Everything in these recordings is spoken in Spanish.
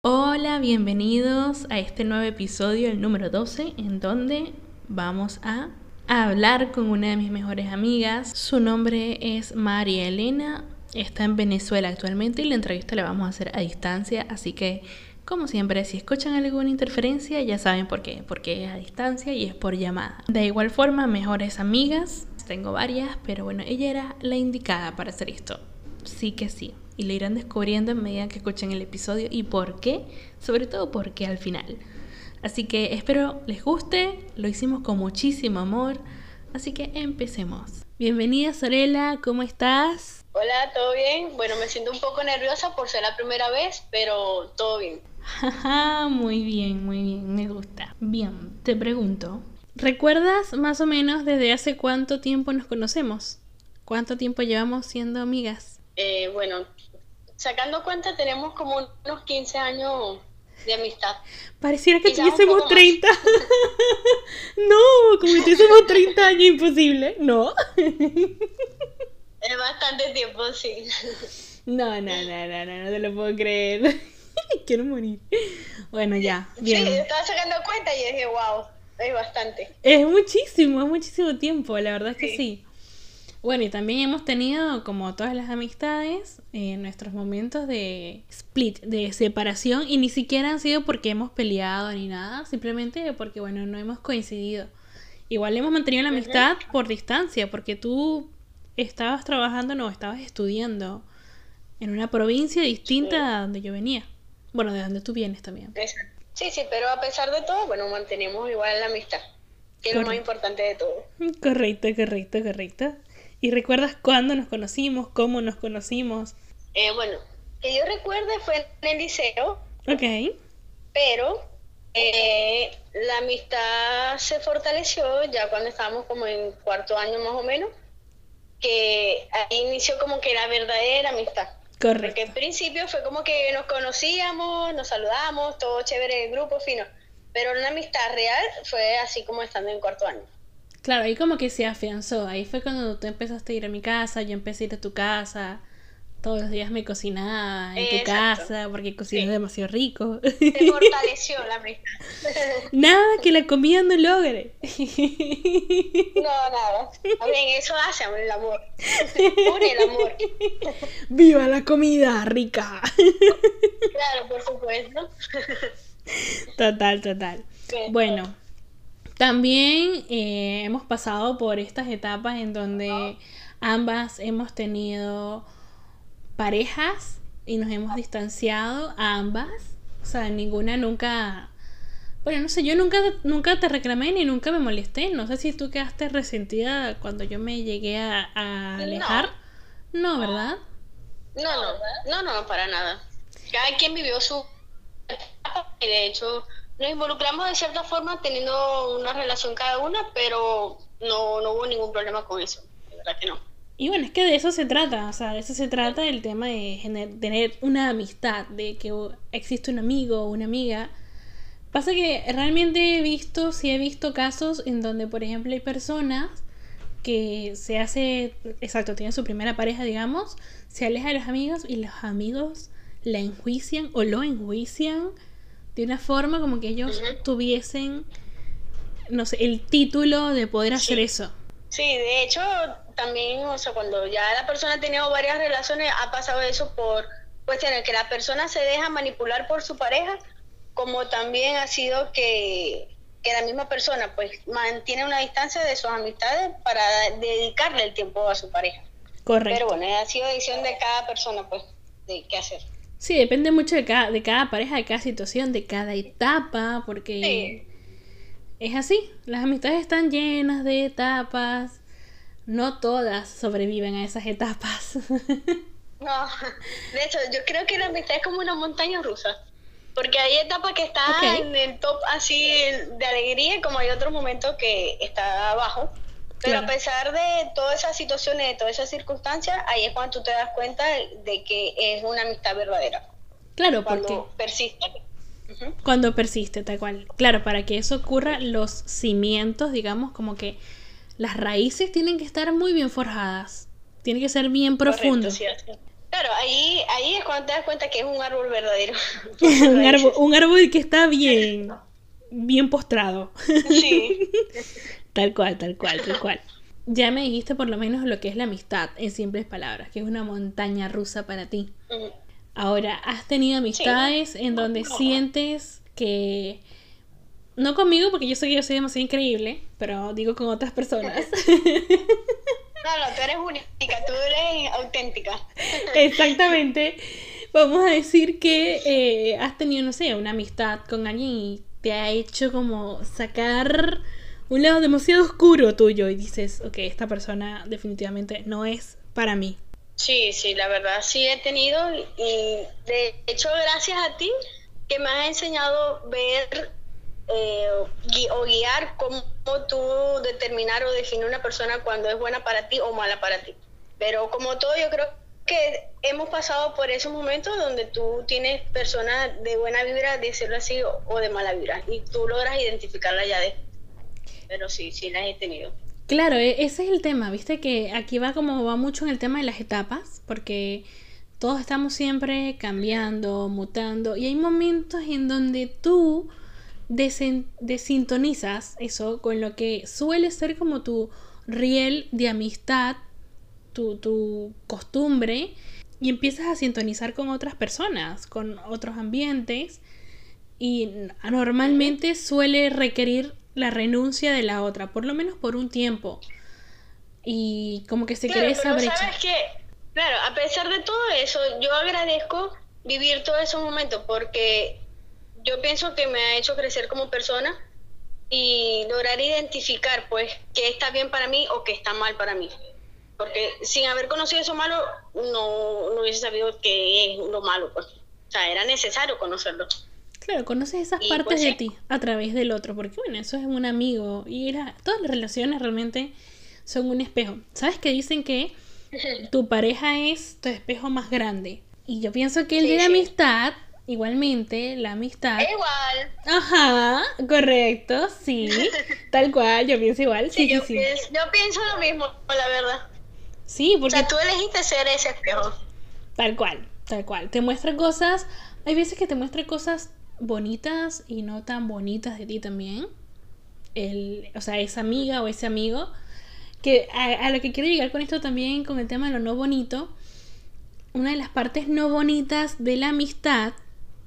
Hola, bienvenidos a este nuevo episodio, el número 12, en donde vamos a hablar con una de mis mejores amigas. Su nombre es María Elena, está en Venezuela actualmente y la entrevista la vamos a hacer a distancia, así que como siempre, si escuchan alguna interferencia ya saben por qué, porque es a distancia y es por llamada. De igual forma, mejores amigas, tengo varias, pero bueno, ella era la indicada para hacer esto. Sí que sí. Y lo irán descubriendo en medida que escuchen el episodio y por qué, sobre todo por qué al final. Así que espero les guste, lo hicimos con muchísimo amor, así que empecemos. Bienvenida Sorela, ¿cómo estás? Hola, ¿todo bien? Bueno, me siento un poco nerviosa por ser la primera vez, pero todo bien. Muy bien, muy bien, me gusta. Bien, te pregunto, ¿recuerdas más o menos desde hace cuánto tiempo nos conocemos? ¿Cuánto tiempo llevamos siendo amigas? Eh, bueno, sacando cuenta tenemos como unos 15 años de amistad. Pareciera que tuviésemos 30. no, como que tuviésemos 30 años, imposible. No. es bastante tiempo, sí. No, no, no, no, no, no te lo puedo creer. Quiero morir. Bueno, ya. Bien. Sí, estaba sacando cuenta y dije, wow, es bastante. Es muchísimo, es muchísimo tiempo, la verdad es que sí. Bueno, y también hemos tenido, como todas las amistades, eh, nuestros momentos de split, de separación, y ni siquiera han sido porque hemos peleado ni nada, simplemente porque, bueno, no hemos coincidido. Igual hemos mantenido la amistad por distancia, porque tú estabas trabajando, no, estabas estudiando en una provincia distinta a donde yo venía. Bueno, de donde tú vienes también. Sí, sí, pero a pesar de todo, bueno, mantenemos igual la amistad, que es lo más importante de todo. Correcto, correcto, correcto. ¿Y recuerdas cuándo nos conocimos? ¿Cómo nos conocimos? Eh, bueno, que yo recuerde fue en el liceo. Ok. Pero eh, la amistad se fortaleció ya cuando estábamos como en cuarto año más o menos, que ahí inició como que la verdadera amistad. Correcto. Porque en principio fue como que nos conocíamos, nos saludamos, todo chévere, grupo fino. Pero una amistad real fue así como estando en cuarto año. Claro, ahí como que se afianzó. Ahí fue cuando tú empezaste a ir a mi casa, yo empecé a ir a tu casa. Todos los días me cocinaba en tu casa porque cocinas demasiado rico. Se fortaleció la amistad. Nada que la comida no logre. No, nada. Bien, eso hace el amor. Une el amor. ¡Viva la comida rica! Claro, por supuesto. Total, total. Bueno, también eh, hemos pasado por estas etapas en donde ambas hemos tenido parejas y nos hemos distanciado a ambas. O sea, ninguna nunca... Bueno, no sé, yo nunca, nunca te reclamé ni nunca me molesté. No sé si tú quedaste resentida cuando yo me llegué a, a alejar. No. ¿verdad? No, no, no, no, para nada. Cada quien vivió su y de hecho nos involucramos de cierta forma teniendo una relación cada una, pero no, no hubo ningún problema con eso. De verdad que no. Y bueno, es que de eso se trata, o sea, de eso se trata el tema de tener una amistad, de que existe un amigo o una amiga. Pasa que realmente he visto, sí he visto casos en donde, por ejemplo, hay personas que se hace, exacto, tiene su primera pareja, digamos, se aleja de los amigos y los amigos la enjuician o lo enjuician de una forma como que ellos tuviesen, no sé, el título de poder hacer eso. Sí, de hecho, también, o sea, cuando ya la persona ha tenido varias relaciones, ha pasado eso por cuestiones que la persona se deja manipular por su pareja, como también ha sido que, que la misma persona pues mantiene una distancia de sus amistades para dedicarle el tiempo a su pareja. Correcto. Pero bueno, ha sido decisión de cada persona pues de qué hacer. Sí, depende mucho de cada, de cada pareja, de cada situación, de cada etapa, porque es así. Las amistades están llenas de etapas. No todas sobreviven a esas etapas. no, de hecho, yo creo que la amistad es como una montaña rusa. Porque hay etapas que están en el top así de alegría, como hay otros momentos que está abajo. Pero a pesar de todas esas situaciones, de todas esas circunstancias, ahí es cuando tú te das cuenta de que es una amistad verdadera. Claro, cuando porque... persiste. Cuando persiste, tal cual. Claro, para que eso ocurra, los cimientos, digamos, como que las raíces tienen que estar muy bien forjadas. Tiene que ser bien profundo. Claro, ahí, ahí es cuando te das cuenta que es un árbol verdadero. un, árbol, un árbol que está bien, bien postrado. Sí. tal cual, tal cual, tal cual. Ya me dijiste por lo menos lo que es la amistad, en simples palabras, que es una montaña rusa para ti. Ahora, ¿has tenido amistades en donde sientes que... No conmigo, porque yo sé que yo soy demasiado increíble, pero digo con otras personas. No, no, tú eres única, tú eres auténtica. Exactamente. Vamos a decir que eh, has tenido, no sé, una amistad con alguien y te ha hecho como sacar un lado demasiado oscuro tuyo y dices, ok, esta persona definitivamente no es para mí. Sí, sí, la verdad sí he tenido y de hecho gracias a ti que me has enseñado ver eh, o guiar cómo tú determinar o definir una persona cuando es buena para ti o mala para ti. Pero como todo, yo creo que hemos pasado por esos momentos donde tú tienes personas de buena vibra, decirlo así, o, de mala vibra, y tú logras identificarla ya de... Pero sí, sí las he tenido. Claro, e, ese es el tema, viste que aquí va como va mucho en el tema de las etapas, porque todos estamos siempre cambiando, mutando, y hay momentos en donde tú desintonizas eso con lo que suele ser como tu riel de amistad, tu, tu costumbre, y empiezas a sintonizar con otras personas, con otros ambientes, y normalmente suele requerir la renuncia de la otra, por lo menos por un tiempo. Y como que se crea esa brecha. ¿sabes qué? Claro, a pesar de todo eso, yo agradezco vivir todos esos momentos porque yo pienso que me ha hecho crecer como persona y lograr identificar pues qué está bien para mí o qué está mal para mí. Porque sin haber conocido eso malo, no, no hubiese sabido qué es lo malo. Pues. O sea, era necesario conocerlo. Claro, conoces esas pues, partes de ti a través del otro, porque bueno, eso es un amigo y era, todas las relaciones realmente son un espejo. ¿Sabes que dicen que tu pareja es tu espejo más grande? Y yo pienso que el de amistad Igualmente, la amistad. Igual. Ajá, correcto, sí. Tal cual, yo pienso igual. Sí, yo, sí, Pienso, yo pienso lo mismo, la verdad. Sí, porque. O sea, tú elegiste ser ese espejo. Tal cual, tal cual. Te muestra cosas. Hay veces que te muestra cosas bonitas y no tan bonitas de ti también. El, o sea, esa amiga o ese amigo. Que a lo que quiero llegar con esto también, con el tema de lo no bonito. Una de las partes no bonitas de la amistad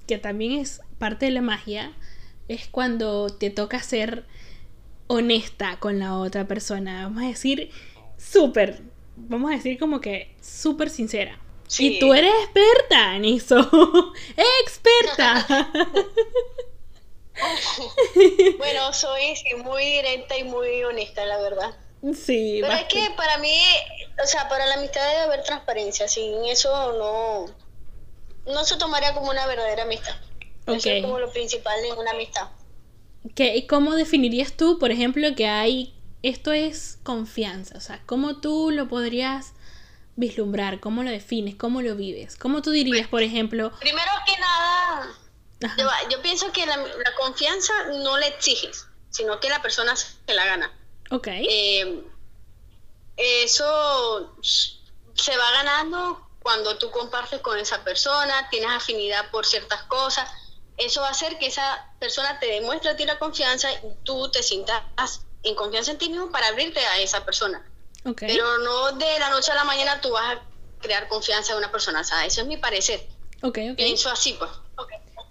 que también es parte de la magia, es cuando te toca ser honesta con la otra persona. Vamos a decir súper, vamos a decir como que súper sincera. Y tú eres experta en eso. experta. bueno, soy muy directa y muy honesta, la verdad. Sí. Pero es que para mí, o sea, para la amistad debe haber transparencia. Sin eso no no se tomaría como una verdadera amistad. Eso es como lo principal en una amistad. ¿Qué, ¿Cómo definirías tú, por ejemplo, que hay... Esto es confianza, o sea, ¿cómo tú lo podrías vislumbrar? ¿Cómo lo defines? ¿Cómo lo vives? ¿Cómo tú dirías, por ejemplo... Primero que nada, yo, pienso que la, confianza no le exiges, sino que la persona se la gana. Ok. Eh, eso se va ganando cuando tú compartes con esa persona, tienes afinidad por ciertas cosas, eso va a hacer que esa persona te demuestre a ti la confianza y tú te sientas en confianza en ti mismo para abrirte a esa persona. Pero no de la noche a la mañana tú vas a crear confianza en una persona, o sea, eso es mi parecer. Okay, Pienso así, pues.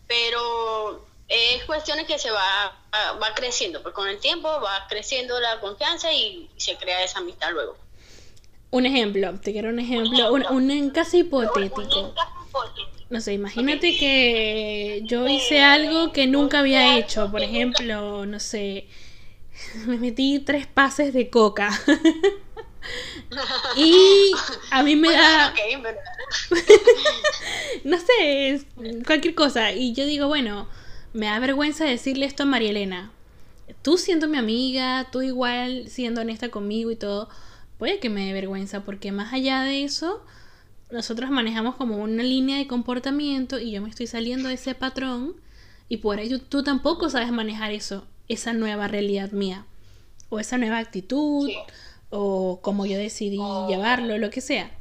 Pero es cuestiones que se va, va creciendo, pues con el tiempo va creciendo la confianza y se crea esa amistad luego. Un ejemplo, te quiero un ejemplo, un, un, caso hipotético. No sé, imagínate que yo hice algo que nunca había hecho. Por ejemplo, no sé, me metí tres pases de coca. y a mí me da... no sé, cualquier cosa. Y yo digo, bueno, me da vergüenza decirle esto a María Elena. Tú siendo mi amiga, tú igual siendo honesta conmigo y todo puede que me dé vergüenza porque más allá de eso, nosotros manejamos como una línea de comportamiento y yo me estoy saliendo de ese patrón y por ello tú tampoco sabes manejar eso, esa nueva realidad mía. o esa nueva actitud, o como yo decidí llevarlo, lo que sea.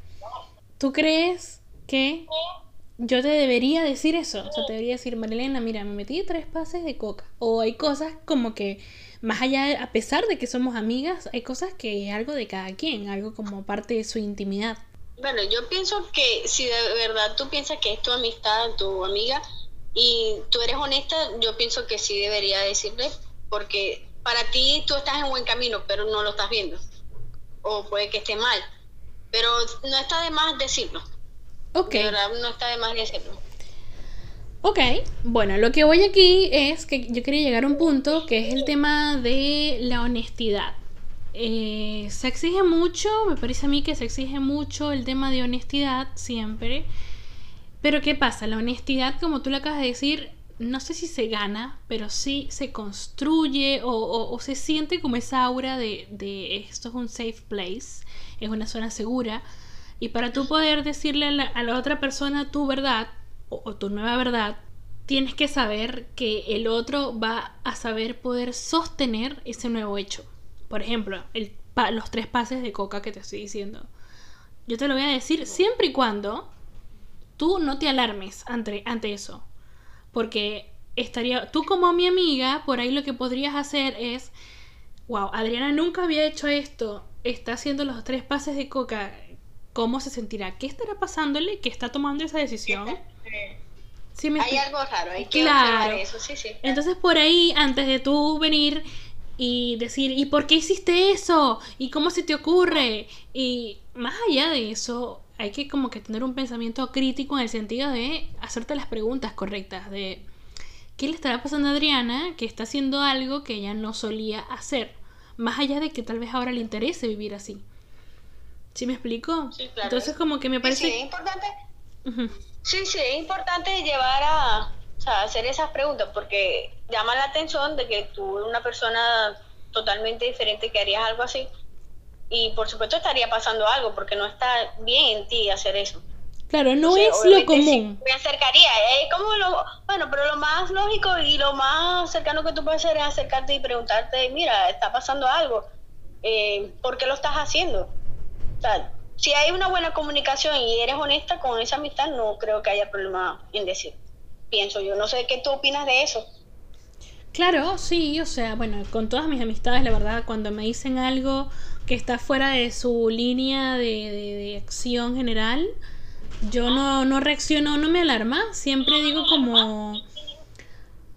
¿Tú crees que yo te debería decir eso? O sea, te debería decir, Marilena, mira, me metí tres pases de coca. O hay cosas como que, más allá, a pesar de que somos amigas, hay cosas que es algo de cada quien, algo como parte de su intimidad. Bueno, yo pienso que si de verdad tú piensas que es tu amistad, tu amiga, y tú eres honesta, yo pienso que sí debería decirle, porque para ti tú estás en buen camino, pero no lo estás viendo. O puede que esté mal. Pero no está de más decirlo. Ok. De verdad, no está de más decirlo. Ok, bueno, lo que voy aquí es que yo quería llegar a un punto que es el tema de la honestidad. Eh, se exige mucho, me parece a mí que se exige mucho el tema de honestidad siempre. Pero ¿qué pasa? La honestidad, como tú lo acabas de decir, no sé si se gana, pero sí se construye o, se siente como esa aura de, esto es un safe place, es una zona segura. Y para tú poder decirle a la, otra persona tu verdad o, tu nueva verdad, tienes que saber que el otro va a saber poder sostener ese nuevo hecho. Por ejemplo, los tres pases de coca que te estoy diciendo. Yo te lo voy a decir siempre y cuando tú no te alarmes ante, ante eso. Porque estaría, tú como mi amiga, por ahí lo que podrías hacer es, wow, Adriana nunca había hecho esto, está haciendo los tres pases de coca, ¿cómo se sentirá? ¿Qué estará pasándole que está tomando esa decisión? hay algo raro, hay que claro. eso, sí, sí. Entonces por ahí, antes de tú venir y decir, ¿y por qué hiciste eso? ¿Y cómo se te ocurre? Y más allá de eso, hay que como que tener un pensamiento crítico en el sentido de hacerte las preguntas correctas, de qué le estará pasando a Adriana que está haciendo algo que ella no solía hacer, más allá de que tal vez ahora le interese vivir así. ¿Sí me explico? Sí, claro. Entonces como que me parece... Sí, es importante. Sí, sí, es importante llevar a, o sea, hacer esas preguntas porque llama la atención de que tú, una persona totalmente diferente, que harías algo así y por supuesto estaría pasando algo porque no está bien en ti hacer eso. Claro, no es lo común. me acercaría, es como lo, bueno, pero lo más lógico y lo más cercano que tú puedes hacer es acercarte y preguntarte, mira, está pasando algo, eh, ¿por qué lo estás haciendo? Si hay una buena comunicación y eres honesta con esa amistad, no creo que haya problema en decir, pienso yo, no sé qué tú opinas de eso. Claro, sí, o sea, bueno, con todas mis amistades, la verdad, cuando me dicen algo que está fuera de su línea de, de, acción general, yo no, no reacciono, no me alarma, siempre digo como...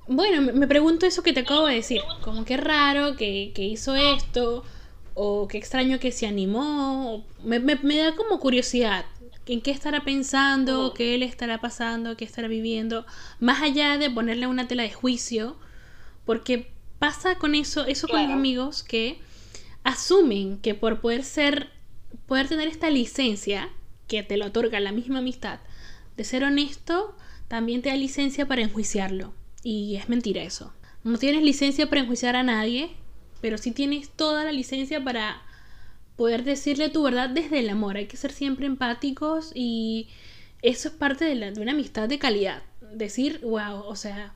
Bueno, me pregunto eso que te acabo de decir, como qué raro que, que hizo esto, o qué extraño que se animó, me, me, me, da como curiosidad, en qué estará pensando, qué le estará pasando, qué estará viviendo, más allá de ponerle una tela de juicio, porque pasa con eso, eso con los amigos que asumen que por poder ser, poder tener esta licencia que te lo otorga la misma amistad, de ser honesto, también te da licencia para enjuiciarlo. Y es mentira eso. No tienes licencia para enjuiciar a nadie, pero sí tienes toda la licencia para poder decirle tu verdad desde el amor. Hay que ser siempre empáticos y eso es parte de, la, de una amistad de calidad. Decir, wow, o sea,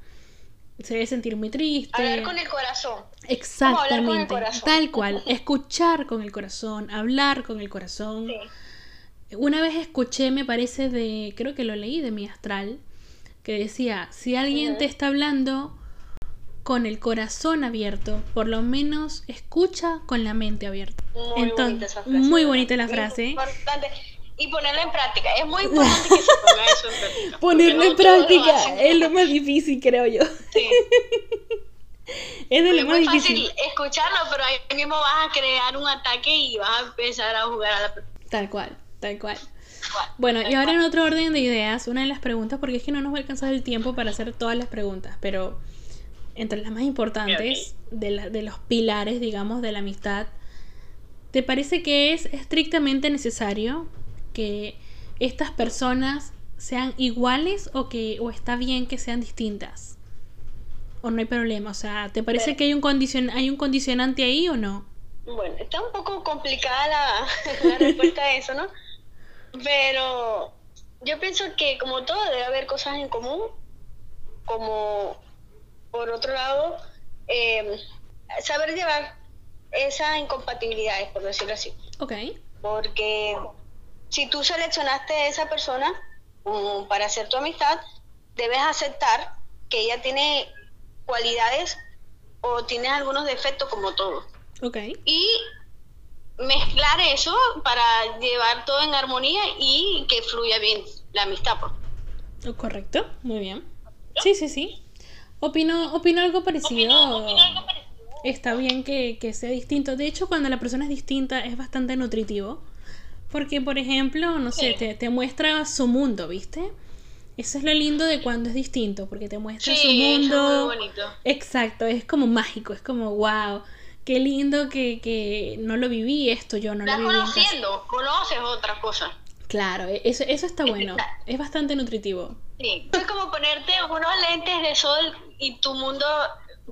se debe sentir muy triste. Hablar con el corazón. Exactamente. Tal cual. Escuchar con el corazón, hablar con el corazón. Una vez escuché, me parece de, creo que lo leí de mi astral, que decía, si alguien te está hablando con el corazón abierto, por lo menos escucha con la mente abierta. Muy bonita esa frase. Muy bonita la frase. Importante y ponerlo en práctica. Es muy importante que se ponga eso en práctica. Ponerlo en práctica es lo más difícil, creo yo. Sí. es de lo más difícil. fácil escucharlo, pero ahí mismo vas a crear un ataque y vas a empezar a jugar a la. Tal cual, tal cual. Bueno, y ahora en otro orden de ideas, una de las preguntas, porque es que no nos va a alcanzar el tiempo para hacer todas las preguntas, pero entre las más importantes de, la, de los pilares, digamos, de la amistad, ¿te parece que es estrictamente necesario que estas personas sean iguales o que o está bien que sean distintas o no hay problema o sea te parece que hay un condicion hay un condicionante ahí o no bueno está un poco complicada la, la respuesta a eso no pero yo pienso que como todo debe haber cosas en común como por otro lado eh, saber llevar esas incompatibilidades, por decirlo así. Ok. Porque si tú seleccionaste a esa persona um, para hacer tu amistad, debes aceptar que ella tiene cualidades o tiene algunos defectos como todo. Ok. Y mezclar eso para llevar todo en armonía y que fluya bien la amistad. pues. Correcto, muy bien. Sí, sí, sí. Opino, opino algo parecido. Está bien que, que sea distinto. De hecho, cuando la persona es distinta es bastante nutritivo. Porque, por ejemplo, no sé, Sí. te, te muestra su mundo, ¿viste? Eso es lo lindo de cuando es distinto, porque te muestra su eso es mundo. muy bonito. Exacto, es como mágico, es como, wow, qué lindo que, que no lo viví esto, yo no lo Estás viví. casa". conociendo, conoces otra cosa. Claro, e- eso, eso está bueno, es bastante nutritivo. Sí. Es como ponerte unos lentes de sol y tu mundo,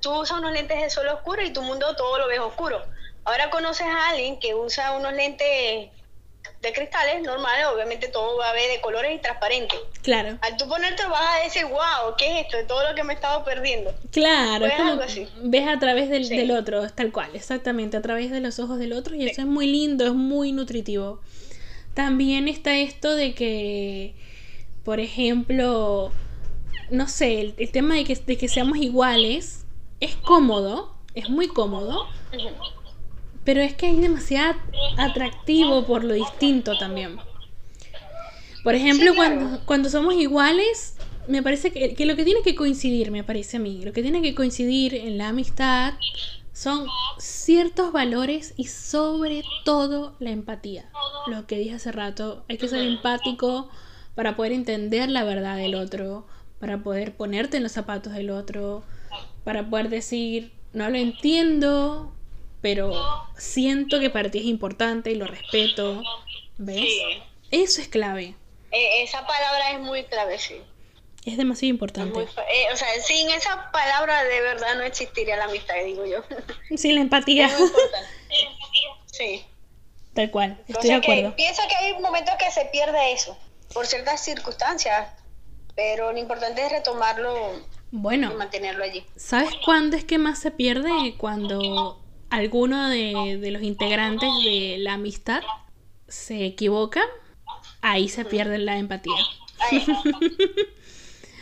tú usas unos lentes de sol oscuro y tu mundo todo lo ves oscuro. Ahora conoces a alguien que usa unos lentes de cristales normales, obviamente todo va a ver de colores y transparente. Claro, Al tú ponerte vas a decir, wow, ¿qué es esto? De todo lo que me he estado perdiendo. claro, es Pues como algo así. ves a través del, Sí. del otro, es tal cual, exactamente, a través de los ojos del otro y eso es muy lindo, es muy nutritivo. También está esto de que, por ejemplo, no sé, el, el tema de que, de que seamos iguales es cómodo, es muy cómodo, pero es que hay demasiado atractivo por lo distinto también. Por ejemplo, Sí, claro. cuando, cuando somos iguales, me parece que, que lo que tiene que coincidir, me parece a mí, lo que tiene que coincidir en la amistad son ciertos valores y sobre todo la empatía. Lo que dije hace rato, hay que ser empático para poder entender la verdad del otro, para poder ponerte en los zapatos del otro, para poder decir, no lo entiendo, pero siento que para ti es importante y lo respeto. ¿Ves? Sí. Eso es clave. Eh, esa palabra es muy clave, sí. Es demasiado importante. eh, o sea, sin esa palabra de verdad no existiría la amistad, digo yo. Sin la empatía. Es muy importante. Sí. Tal cual, estoy de sea que acuerdo. pienso que hay momentos que se pierde eso, por ciertas circunstancias, pero lo importante es retomarlo y Bueno, mantenerlo allí. ¿sabes cuándo es que más se pierde? Cuando alguno de, de los integrantes de la amistad se equivoca, ahí se pierde la empatía. Ahí,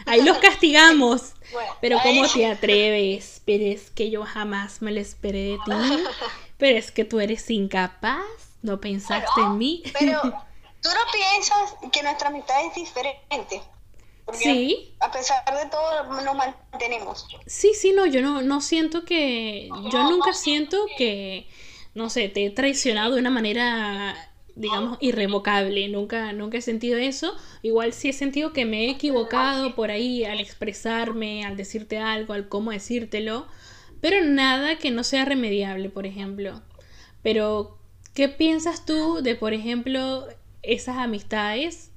Ahí los castigamos. bueno, Pero ¿cómo te atreves? Pero es que yo jamás me lo esperé de ti. Pero es que tú eres incapaz. No pensaste en mí. Pero tú no piensas que nuestra amistad es diferente. Porque Sí. A pesar de todo, nos mantenemos. Sí, sí, no, yo no, no siento que, yo nunca siento que, no sé, te he traicionado de una manera, digamos, irrevocable, nunca, nunca he sentido eso, igual sí he sentido que me he equivocado por ahí al expresarme, al decirte algo, al cómo decírtelo, pero nada que no sea remediable, por ejemplo. Pero, ¿qué piensas tú de, por ejemplo, esas amistades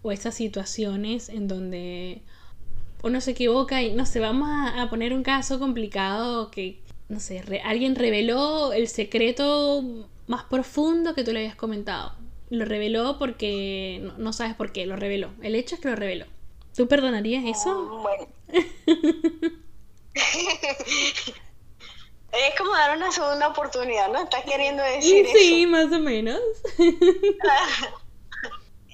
o esas situaciones en donde uno se equivoca y no sé, vamos a, poner un caso complicado que, no sé, alguien reveló el secreto más profundo que tú le habías comentado. Lo reveló porque no, no sabes por qué, lo reveló. El hecho es que lo reveló. ¿Tú perdonarías eso? Bueno. es como dar una segunda oportunidad, ¿no? Estás queriendo decir Sí, eso. más o menos.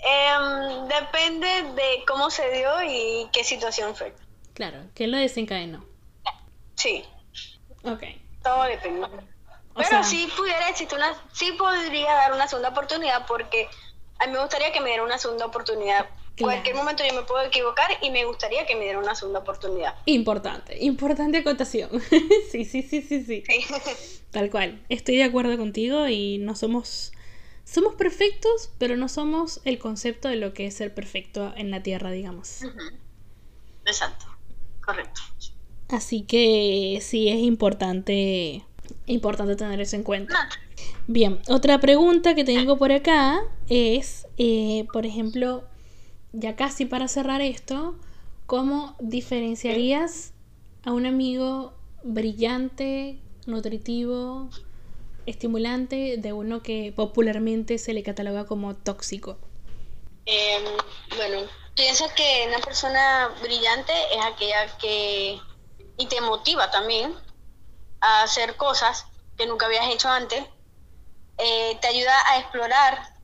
Em, depende de cómo se dio y qué situación fue. claro, ¿qué lo desencadenó? Sí, Ok. todo depende. Pero sea- sí pudiera existir una, sí podría dar una segunda oportunidad porque a mí me gustaría que me diera una segunda oportunidad. Claro. Cualquier momento yo me puedo equivocar y me gustaría que me diera una segunda oportunidad. Importante, importante acotación. sí, sí, sí, sí, sí. Sí. Tal cual. Estoy de acuerdo contigo y no somos. Somos perfectos, pero no somos el concepto de lo que es ser perfecto en la tierra, digamos. Exacto, correcto. Así que sí es importante. Importante tener eso en cuenta. Bien, otra pregunta que tengo por acá es, eh, por ejemplo, ya casi para cerrar esto, ¿cómo diferenciarías a un amigo brillante, nutritivo, estimulante de uno que popularmente se le cataloga como tóxico? Em, bueno, pienso que una persona brillante es aquella que y te motiva también a hacer cosas que nunca habías hecho antes, eh, te ayuda a explorar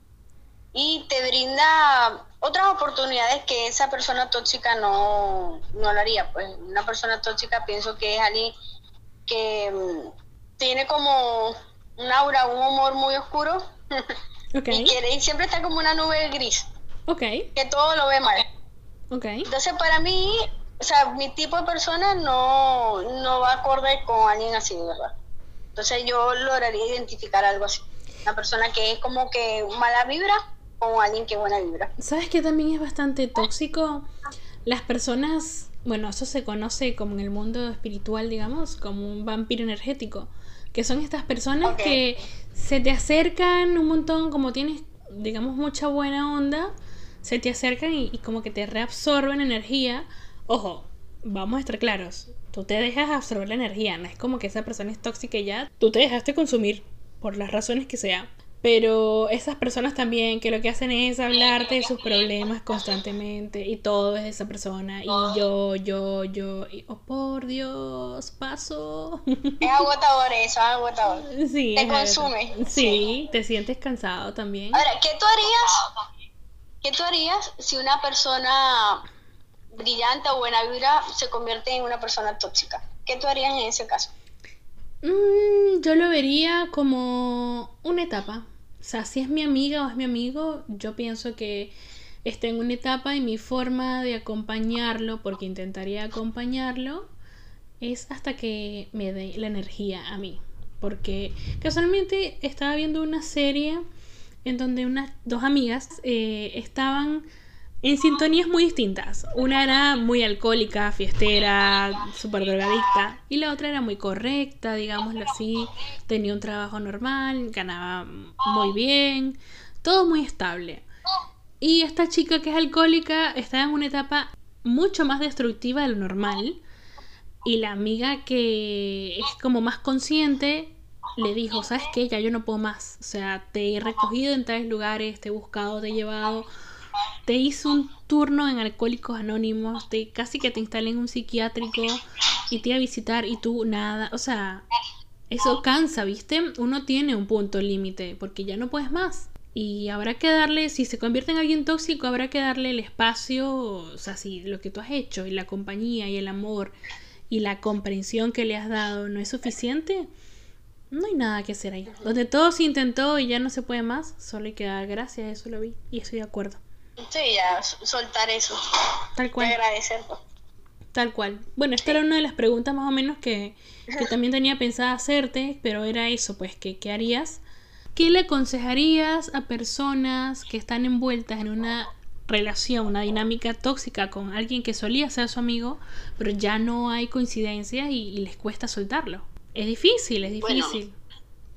y te brinda otras oportunidades que esa persona tóxica no, no lo haría. Pues una persona tóxica pienso que es alguien que mm, tiene como un aura, un humor muy oscuro y, quiere, y siempre está como una nube gris. Okay. Que todo lo ve mal. Okay. Entonces para mí, o sea, mi tipo de persona no, no va acorde con alguien así, ¿verdad? Entonces yo lograría identificar algo así. Una persona que es como que mala vibra o alguien que buena vibra. ¿Sabes que también es bastante tóxico? Las personas, bueno, eso se conoce como en el mundo espiritual, digamos, como un vampiro energético, que son estas personas que se te acercan un montón, como tienes, digamos, mucha buena onda, se te acercan y, como que te reabsorben energía. Ojo, vamos a estar claros, tú te dejas absorber la energía, no es como que esa persona es tóxica y ya, tú te dejaste consumir por las razones que sea. Pero esas personas también que lo que hacen es hablarte de sus problemas constantemente y todo es de esa persona y yo, yo, yo, y oh por Dios, paso. Es agotador eso, es agotador. Sí. Te consume. Sí, te sientes cansado también. Ahora, ¿qué tú harías? ¿Qué tú harías si una persona brillante o buena vibra se convierte en una persona tóxica? ¿Qué tú harías en ese caso? Mm, yo lo vería como una etapa. O sea, si es mi amiga o es mi amigo, yo pienso que está en una etapa y mi forma de acompañarlo, porque intentaría acompañarlo, es hasta que me dé la energía a mí. Porque casualmente estaba viendo una serie en donde unas dos amigas eh, estaban en sintonías muy distintas. Una era muy alcohólica, fiestera, súper drogadicta. Y la otra era muy correcta, digámoslo así. Tenía un trabajo normal, ganaba muy bien. Todo muy estable. Y esta chica que es alcohólica estaba en una etapa mucho más destructiva de lo normal. Y la amiga que es como más consciente le dijo, ¿sabes qué? Ya yo no puedo más. O sea, te he recogido en tales lugares, te he buscado, te he llevado te hizo un turno en Alcohólicos Anónimos, te, casi que te instalé en un psiquiátrico y te iba a visitar y tú nada, o sea, eso cansa, ¿viste? Uno tiene un punto límite porque ya no puedes más. Y habrá que darle, si se convierte en alguien tóxico, habrá que darle el espacio, o sea, si lo que tú has hecho y la compañía y el amor y la comprensión que le has dado no es suficiente, no hay nada que hacer ahí. Donde todo se intentó y ya no se puede más, solo hay que dar gracias, eso lo vi y estoy de acuerdo. Sí, ya soltar eso. Tal cual. agradecerlo. Tal cual. Bueno, esta era una de las preguntas más o menos que, que también tenía pensada hacerte, pero era eso, pues, que, ¿qué harías? ¿Qué le aconsejarías a personas que están envueltas en una relación, una dinámica tóxica con alguien que solía ser su amigo, pero ya no hay coincidencia y, les cuesta soltarlo? Es difícil, es difícil.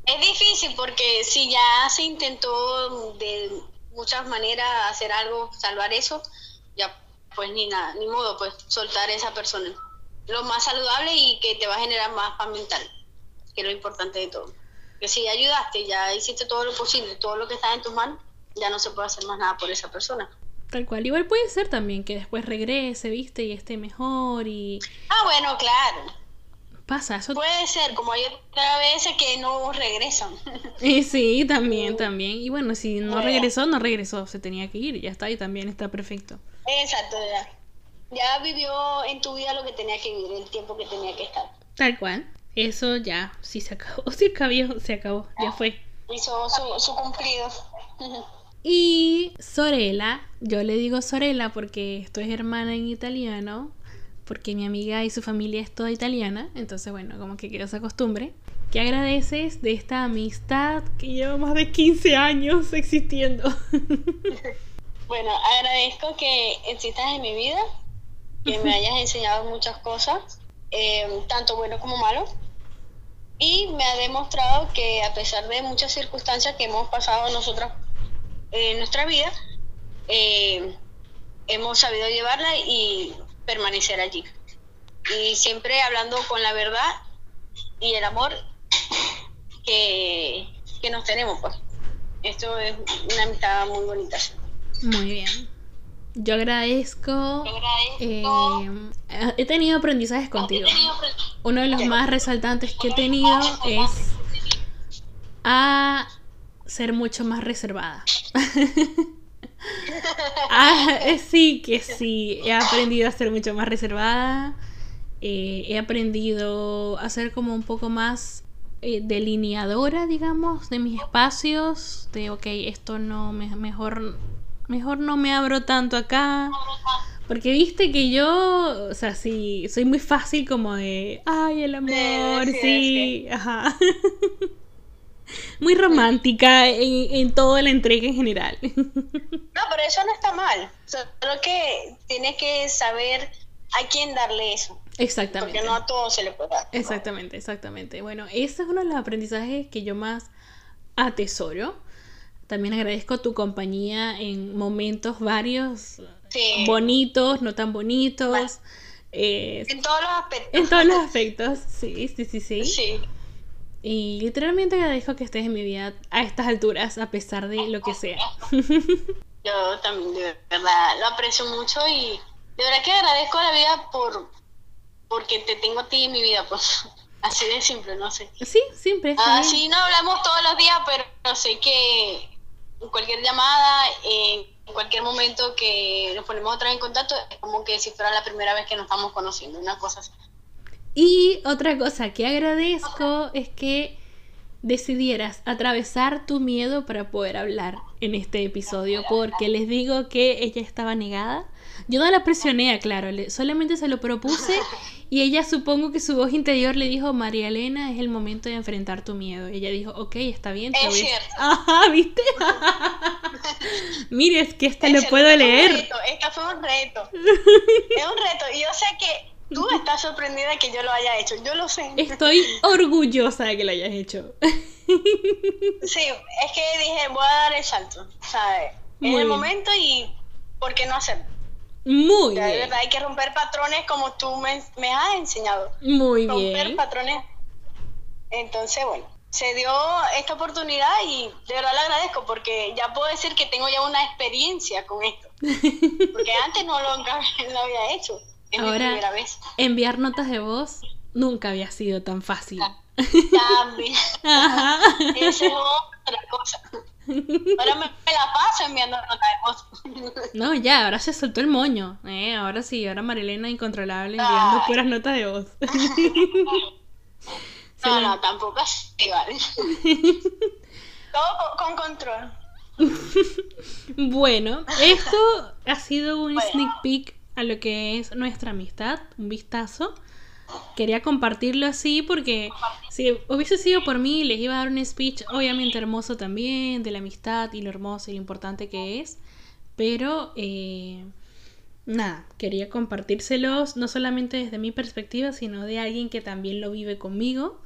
es difícil porque si ya se intentó de muchas maneras hacer algo, salvar eso, ya pues ni nada, ni modo, pues soltar a esa persona. Lo más saludable y que te va a generar más paz mental, que es lo importante de todo. Que si ayudaste, ya hiciste todo lo posible, todo lo que está en tus manos, ya no se puede hacer más nada por esa persona. Tal cual, igual puede ser también que después regrese, viste, y esté mejor y... Ah, bueno, claro pasa. Eso... Puede ser, como hay otra veces que no regresan. Y sí, también, también. Y bueno, si no regresó, no regresó. Se tenía que ir, ya está, y también está perfecto. Exacto, ya. Ya vivió en tu vida lo que tenía que vivir, el tiempo que tenía que estar. Tal cual. Eso ya, sí se acabó. Sí acabó, se acabó, ya fue. Hizo su, su cumplido. Y Sorella, yo le digo Sorella porque esto es hermana en italiano, porque mi amiga y su familia es toda italiana, entonces bueno, como que quedó esa costumbre. ¿Qué agradeces de esta amistad que lleva más de 15 años existiendo? bueno, agradezco que existas en mi vida, que me hayas enseñado muchas cosas, eh, tanto bueno como malo, y me ha demostrado que a pesar de muchas circunstancias que hemos pasado nosotros en nuestra vida, eh, hemos sabido llevarla y permanecer allí. Y siempre hablando con la verdad y el amor que, nos tenemos, pues. Esto es una amistad muy bonita. Muy bien. Yo agradezco. Eh, he tenido aprendizajes contigo. Uno de los más resaltantes que he tenido es a ser mucho más reservada. ah, eh, sí, que sí, he aprendido a ser mucho más reservada. Eh, he aprendido a ser como un poco más eh, delineadora, digamos, de mis espacios. De, ok, esto no, me, mejor, mejor no me abro tanto acá. Porque viste que yo, o sea, sí, soy muy fácil como de, ay, el amor, sí, ajá. muy romántica en, en, toda la entrega en general. No, pero eso no está mal. Solo que tienes que saber a quién darle eso. Exactamente. Porque no a todos se le puede dar. Exactamente, exactamente. Bueno, ese es uno de los aprendizajes que yo más atesoro. También agradezco tu compañía en momentos varios, bonitos, no tan bonitos. Eh, en todos los aspectos. En todos los aspectos, sí, sí, sí, sí. Sí. Y literalmente agradezco que estés en mi vida a estas alturas, a pesar de lo que sea. Yo también, de verdad, lo aprecio mucho y de verdad que agradezco a la vida por porque te tengo a ti en mi vida, pues. Así de simple, no sé. Sí, simple. Así no hablamos todos los días, pero sé que en cualquier llamada, en cualquier momento que nos ponemos otra vez en contacto, es como que si fuera la primera vez que nos estamos conociendo, una cosa así. Y otra cosa que agradezco es que decidieras atravesar tu miedo para poder hablar en este episodio, porque les digo que ella estaba negada. Yo no la presioné, claro, solamente se lo propuse y ella supongo que su voz interior le dijo, María Elena, es el momento de enfrentar tu miedo. Y ella dijo, ok, está bien. Es cierto. Ajá, ¿viste? Mire, es que esta lo puedo leer. Esta fue un reto. es un reto. Y yo sé que Tú estás sorprendida de que yo lo haya hecho, yo lo sé. Estoy orgullosa de que lo hayas hecho. Sí, es que dije, voy a dar el salto, ¿sabes? En el momento y ¿por qué no hacerlo? Muy bien. De verdad, hay que romper patrones como tú me, has enseñado. Muy bien. Romper patrones. Entonces, bueno, se dio esta oportunidad y de verdad le agradezco porque ya puedo decir que tengo ya una experiencia con esto. Porque antes no lo, lo había hecho. Ahora, enviar notas de voz nunca había sido tan fácil. También. Esa es otra cosa. Ahora me, la paso enviando notas de voz. No, ya, ahora se soltó el moño. Eh, ahora sí, ahora Marilena incontrolable enviando puras notas de voz. no, no, tampoco así, vale. Todo con, control. bueno, esto ha sido un sneak peek a lo que es nuestra amistad, un vistazo. Quería compartirlo así porque si hubiese sido por mí, les iba a dar un speech obviamente hermoso también, de la amistad y lo hermoso y lo importante que es. Pero, eh, nada, quería compartírselos no solamente desde mi perspectiva, sino de alguien que también lo vive conmigo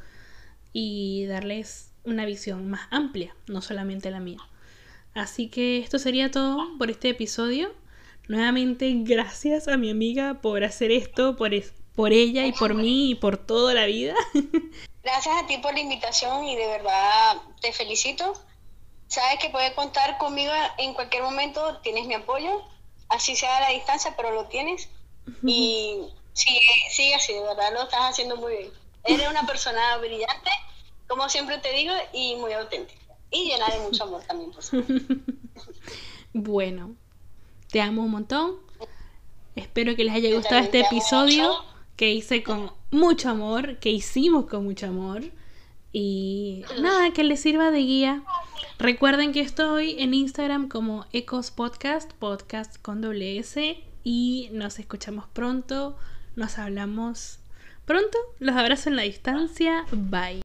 y darles una visión más amplia, no solamente la mía. Así que esto sería todo por este episodio. Nuevamente, gracias a mi amiga por hacer esto, por, por ella y por mí y por toda la vida. Gracias a ti por la invitación y de verdad te felicito. Sabes que puedes contar conmigo en cualquier momento, tienes mi apoyo, así sea a la distancia, pero lo tienes. Y sigue, sigue así, de verdad lo estás haciendo muy bien. Eres una persona brillante, como siempre te digo, y muy auténtica. Y llena de mucho amor también, por Bueno, te amo un montón. Espero que les haya gustado este episodio que hice con mucho amor, que hicimos con mucho amor. Y nada, que les sirva de guía. Recuerden que estoy en Instagram como Ecos Podcast, podcast con doble S. Y nos escuchamos pronto. Nos hablamos pronto. Los abrazo en la distancia. Bye.